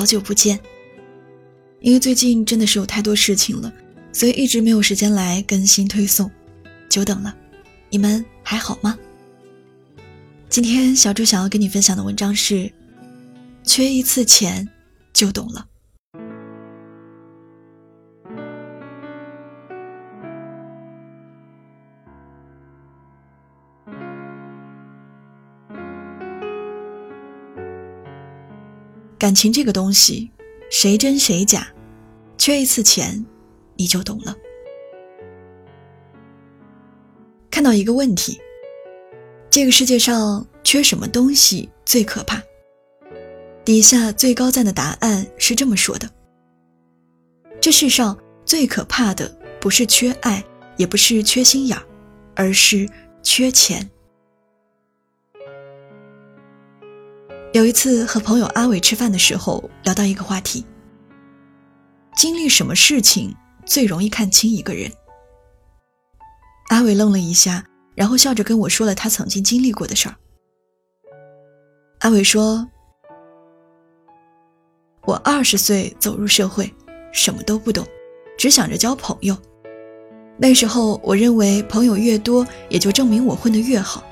好久不见。因为最近真的是有太多事情了，所以一直没有时间来更新推送，久等了。你们还好吗？今天小猪想要跟你分享的文章是：缺一次钱就懂了。感情这个东西，谁真谁假，缺一次钱，你就懂了。看到一个问题：这个世界上缺什么东西最可怕？底下最高赞的答案是这么说的：这世上最可怕的不是缺爱，也不是缺心眼儿，而是缺钱。有一次和朋友阿伟吃饭的时候，聊到一个话题：经历什么事情最容易看清一个人？阿伟愣了一下，然后笑着跟我说了他曾经经历过的事儿。阿伟说：“我二十岁走入社会，什么都不懂，只想着交朋友。那时候我认为朋友越多，也就证明我混得越好。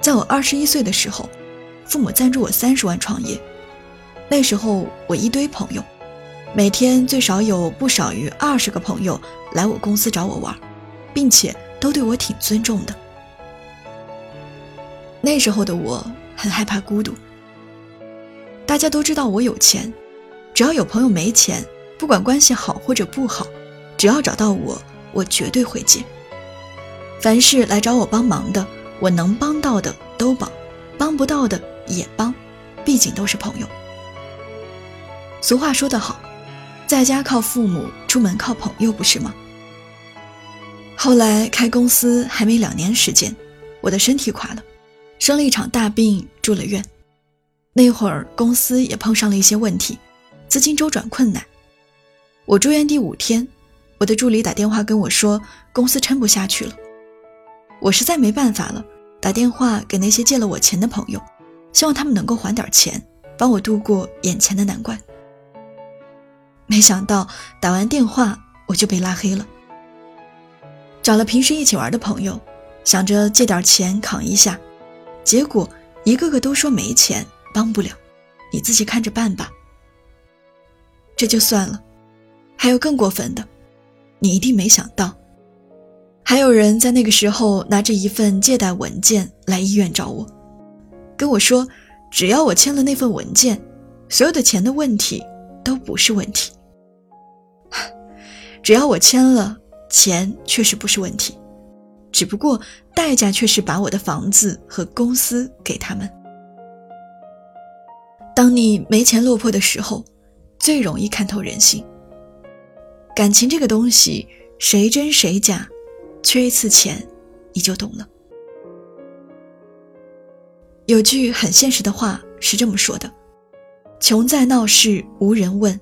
在我二十一岁的时候。”父母赞助我三十万创业，那时候我一堆朋友，每天最少有不少于二十个朋友来我公司找我玩，并且都对我挺尊重的。那时候的我很害怕孤独，大家都知道我有钱，只要有朋友没钱，不管关系好或者不好，只要找到我，我绝对会接。凡是来找我帮忙的，我能帮到的都帮，帮不到的。也帮，毕竟都是朋友。俗话说得好，在家靠父母，出门靠朋友，不是吗？后来开公司还没两年时间，我的身体垮了，生了一场大病，住了院。那会儿公司也碰上了一些问题，资金周转困难。我住院第五天，我的助理打电话跟我说，公司撑不下去了。我实在没办法了，打电话给那些借了我钱的朋友。希望他们能够还点钱，帮我度过眼前的难关。没想到打完电话我就被拉黑了。找了平时一起玩的朋友，想着借点钱扛一下，结果一个个都说没钱，帮不了，你自己看着办吧。这就算了，还有更过分的，你一定没想到，还有人在那个时候拿着一份借贷文件来医院找我。跟我说，只要我签了那份文件，所有的钱的问题都不是问题。只要我签了，钱确实不是问题，只不过代价却是把我的房子和公司给他们。当你没钱落魄的时候，最容易看透人性。感情这个东西，谁真谁假，缺一次钱，你就懂了。有句很现实的话是这么说的：“穷在闹市无人问，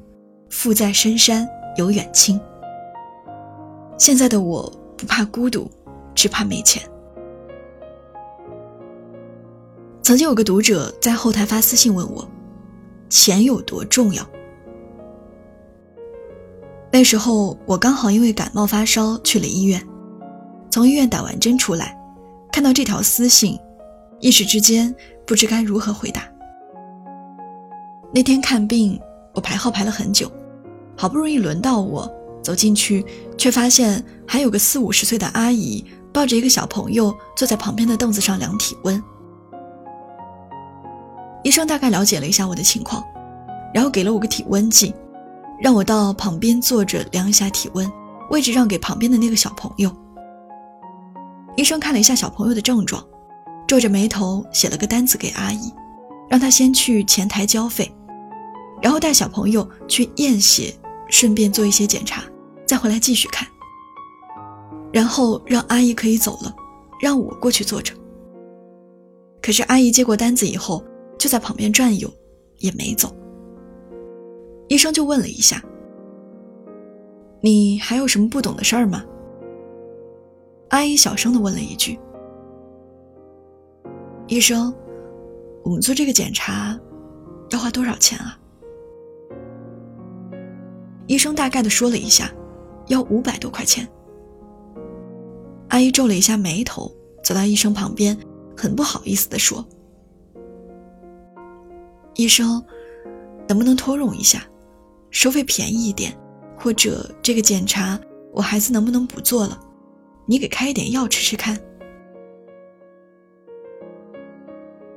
富在深山有远亲。”现在的我不怕孤独，只怕没钱。曾经有个读者在后台发私信问我：“钱有多重要？”那时候我刚好因为感冒发烧去了医院，从医院打完针出来，看到这条私信。一时之间不知该如何回答。那天看病，我排号排了很久，好不容易轮到我走进去，却发现还有个四五十岁的阿姨抱着一个小朋友坐在旁边的凳子上量体温。医生大概了解了一下我的情况，然后给了我个体温计，让我到旁边坐着量一下体温，位置让给旁边的那个小朋友。医生看了一下小朋友的症状。皱着眉头写了个单子给阿姨，让她先去前台交费，然后带小朋友去验血，顺便做一些检查，再回来继续看。然后让阿姨可以走了，让我过去坐着。可是阿姨接过单子以后，就在旁边转悠，也没走。医生就问了一下：“你还有什么不懂的事儿吗？”阿姨小声的问了一句。医生，我们做这个检查要花多少钱啊？医生大概的说了一下，要五百多块钱。阿姨皱了一下眉头，走到医生旁边，很不好意思的说：“医生，能不能托融一下，收费便宜一点，或者这个检查我孩子能不能不做了？你给开一点药吃吃看。”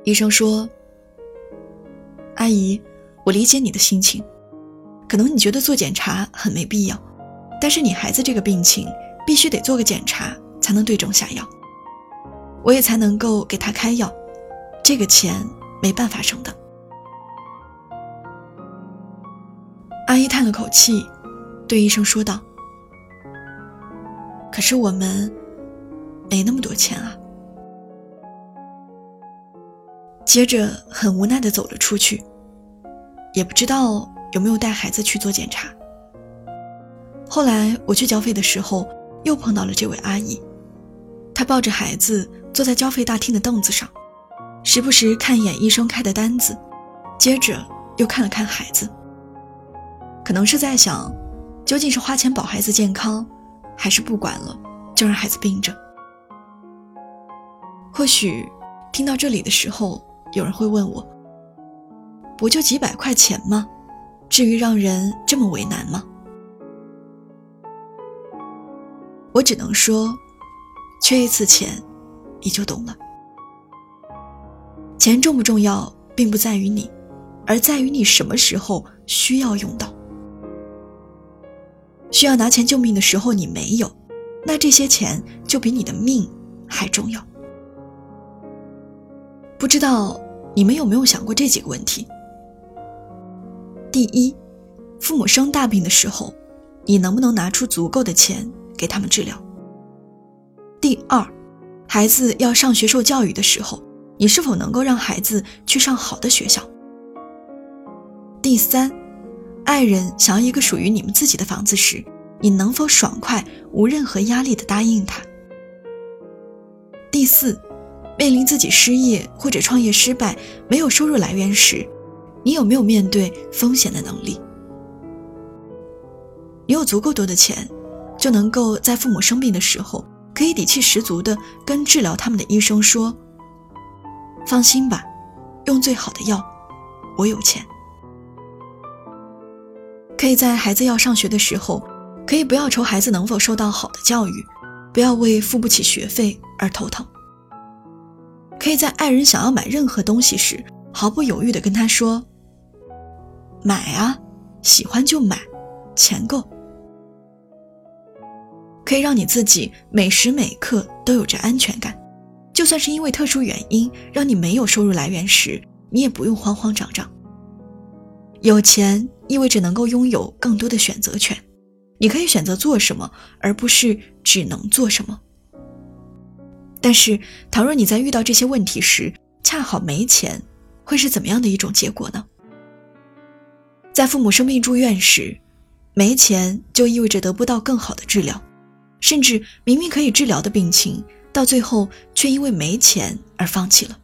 医生说：“阿姨，我理解你的心情，可能你觉得做检查很没必要，但是你孩子这个病情必须得做个检查。”才能对症下药，我也才能够给他开药，这个钱没办法省的。阿姨叹了口气，对医生说道：“可是我们没那么多钱啊。”接着很无奈的走了出去，也不知道有没有带孩子去做检查。后来我去交费的时候，又碰到了这位阿姨。她抱着孩子坐在交费大厅的凳子上，时不时看一眼医生开的单子，接着又看了看孩子。可能是在想，究竟是花钱保孩子健康，还是不管了就让孩子病着？或许听到这里的时候，有人会问我：不就几百块钱吗？至于让人这么为难吗？我只能说。缺一次钱，你就懂了。钱重不重要，并不在于你，而在于你什么时候需要用到。需要拿钱救命的时候你没有，那这些钱就比你的命还重要。不知道你们有没有想过这几个问题？第一，父母生大病的时候，你能不能拿出足够的钱给他们治疗？第二，孩子要上学受教育的时候，你是否能够让孩子去上好的学校？第三，爱人想要一个属于你们自己的房子时，你能否爽快、无任何压力的答应他？第四，面临自己失业或者创业失败、没有收入来源时，你有没有面对风险的能力？你有足够多的钱，就能够在父母生病的时候。可以底气十足地跟治疗他们的医生说：“放心吧，用最好的药，我有钱。”可以在孩子要上学的时候，可以不要愁孩子能否受到好的教育，不要为付不起学费而头疼。可以在爱人想要买任何东西时，毫不犹豫地跟他说：“买啊，喜欢就买，钱够。”可以让你自己每时每刻都有着安全感，就算是因为特殊原因让你没有收入来源时，你也不用慌慌张张。有钱意味着能够拥有更多的选择权，你可以选择做什么，而不是只能做什么。但是，倘若你在遇到这些问题时恰好没钱，会是怎么样的一种结果呢？在父母生病住院时，没钱就意味着得不到更好的治疗。甚至明明可以治疗的病情，到最后却因为没钱而放弃了，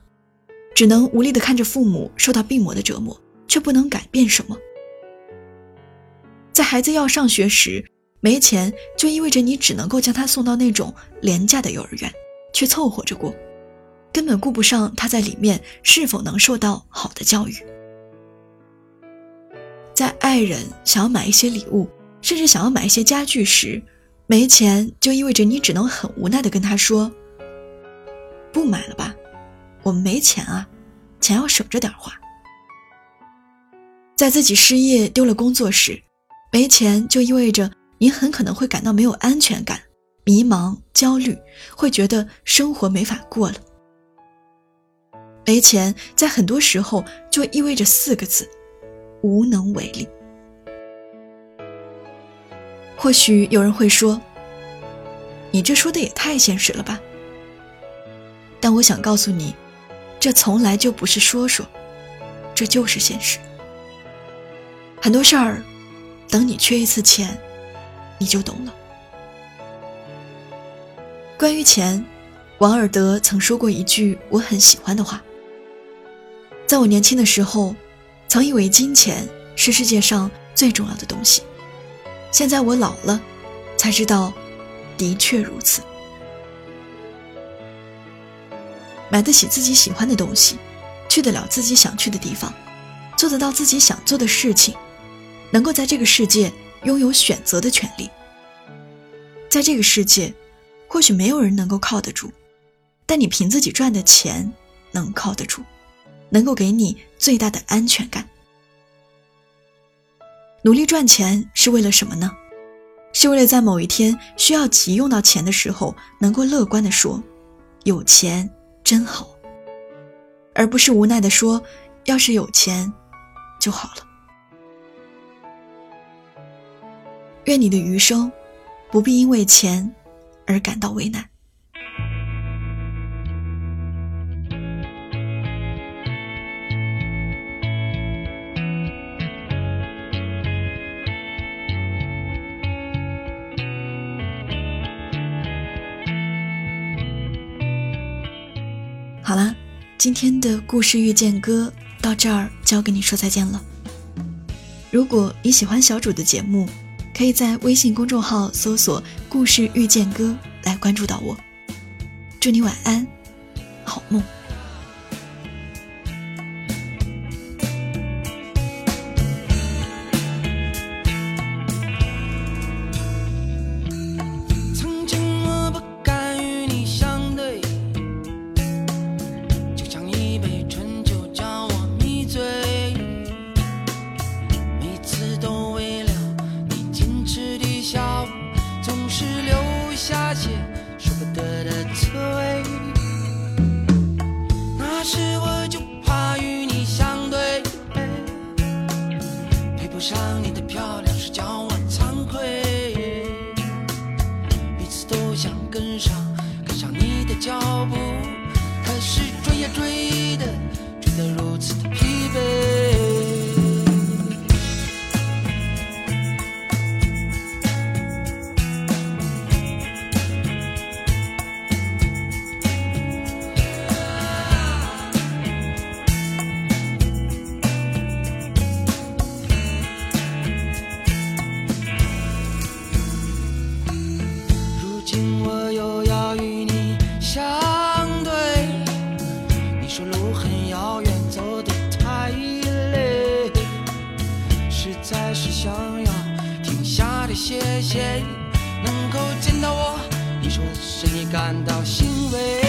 只能无力地看着父母受到病魔的折磨，却不能改变什么。在孩子要上学时，没钱就意味着你只能够将他送到那种廉价的幼儿园，去凑合着过，根本顾不上他在里面是否能受到好的教育。在爱人想要买一些礼物，甚至想要买一些家具时，没钱就意味着你只能很无奈地跟他说：“不买了吧，我们没钱啊，钱要省着点花。”在自己失业丢了工作时，没钱就意味着你很可能会感到没有安全感、迷茫、焦虑，会觉得生活没法过了。没钱在很多时候就意味着四个字：无能为力。或许有人会说：“你这说的也太现实了吧？”但我想告诉你，这从来就不是说说，这就是现实。很多事儿，等你缺一次钱，你就懂了。关于钱，王尔德曾说过一句我很喜欢的话：“在我年轻的时候，曾以为金钱是世界上最重要的东西。”现在我老了，才知道，的确如此。买得起自己喜欢的东西，去得了自己想去的地方，做得到自己想做的事情，能够在这个世界拥有选择的权利。在这个世界，或许没有人能够靠得住，但你凭自己赚的钱能靠得住，能够给你最大的安全感。努力赚钱是为了什么呢？是为了在某一天需要急用到钱的时候，能够乐观的说：“有钱真好。”而不是无奈的说：“要是有钱就好了。”愿你的余生不必因为钱而感到为难。好了，今天的故事遇见歌到这儿就要跟你说再见了。如果你喜欢小主的节目，可以在微信公众号搜索“故事遇见歌”来关注到我。祝你晚安，好梦。追的追的如此的疲惫。使你感到欣慰。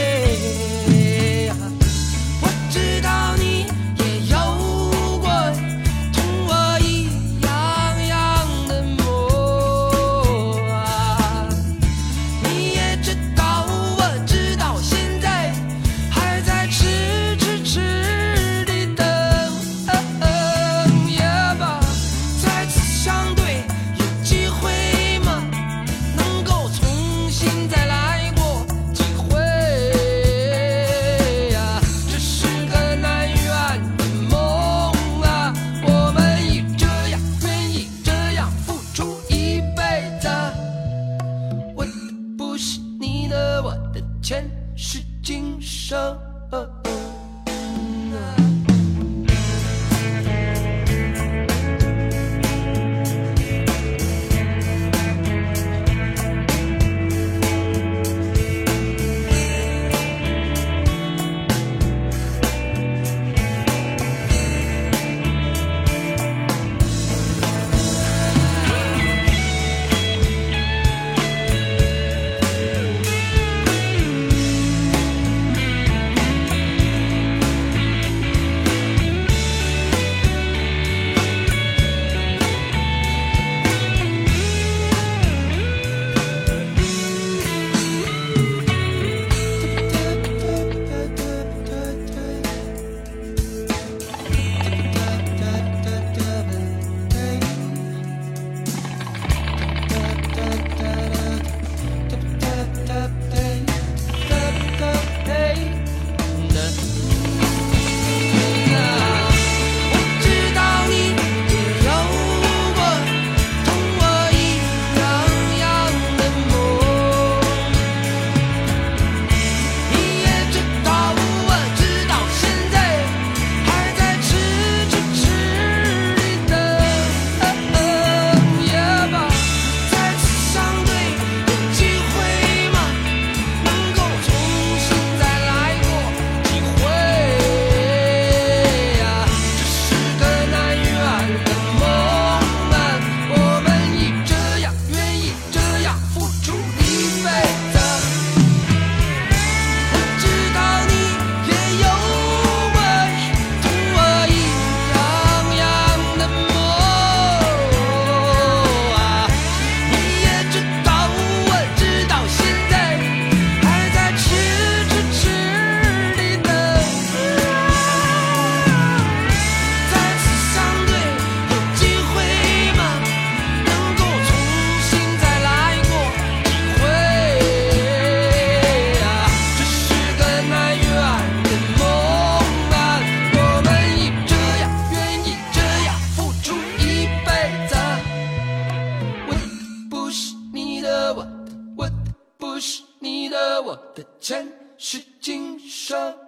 我的前世今生。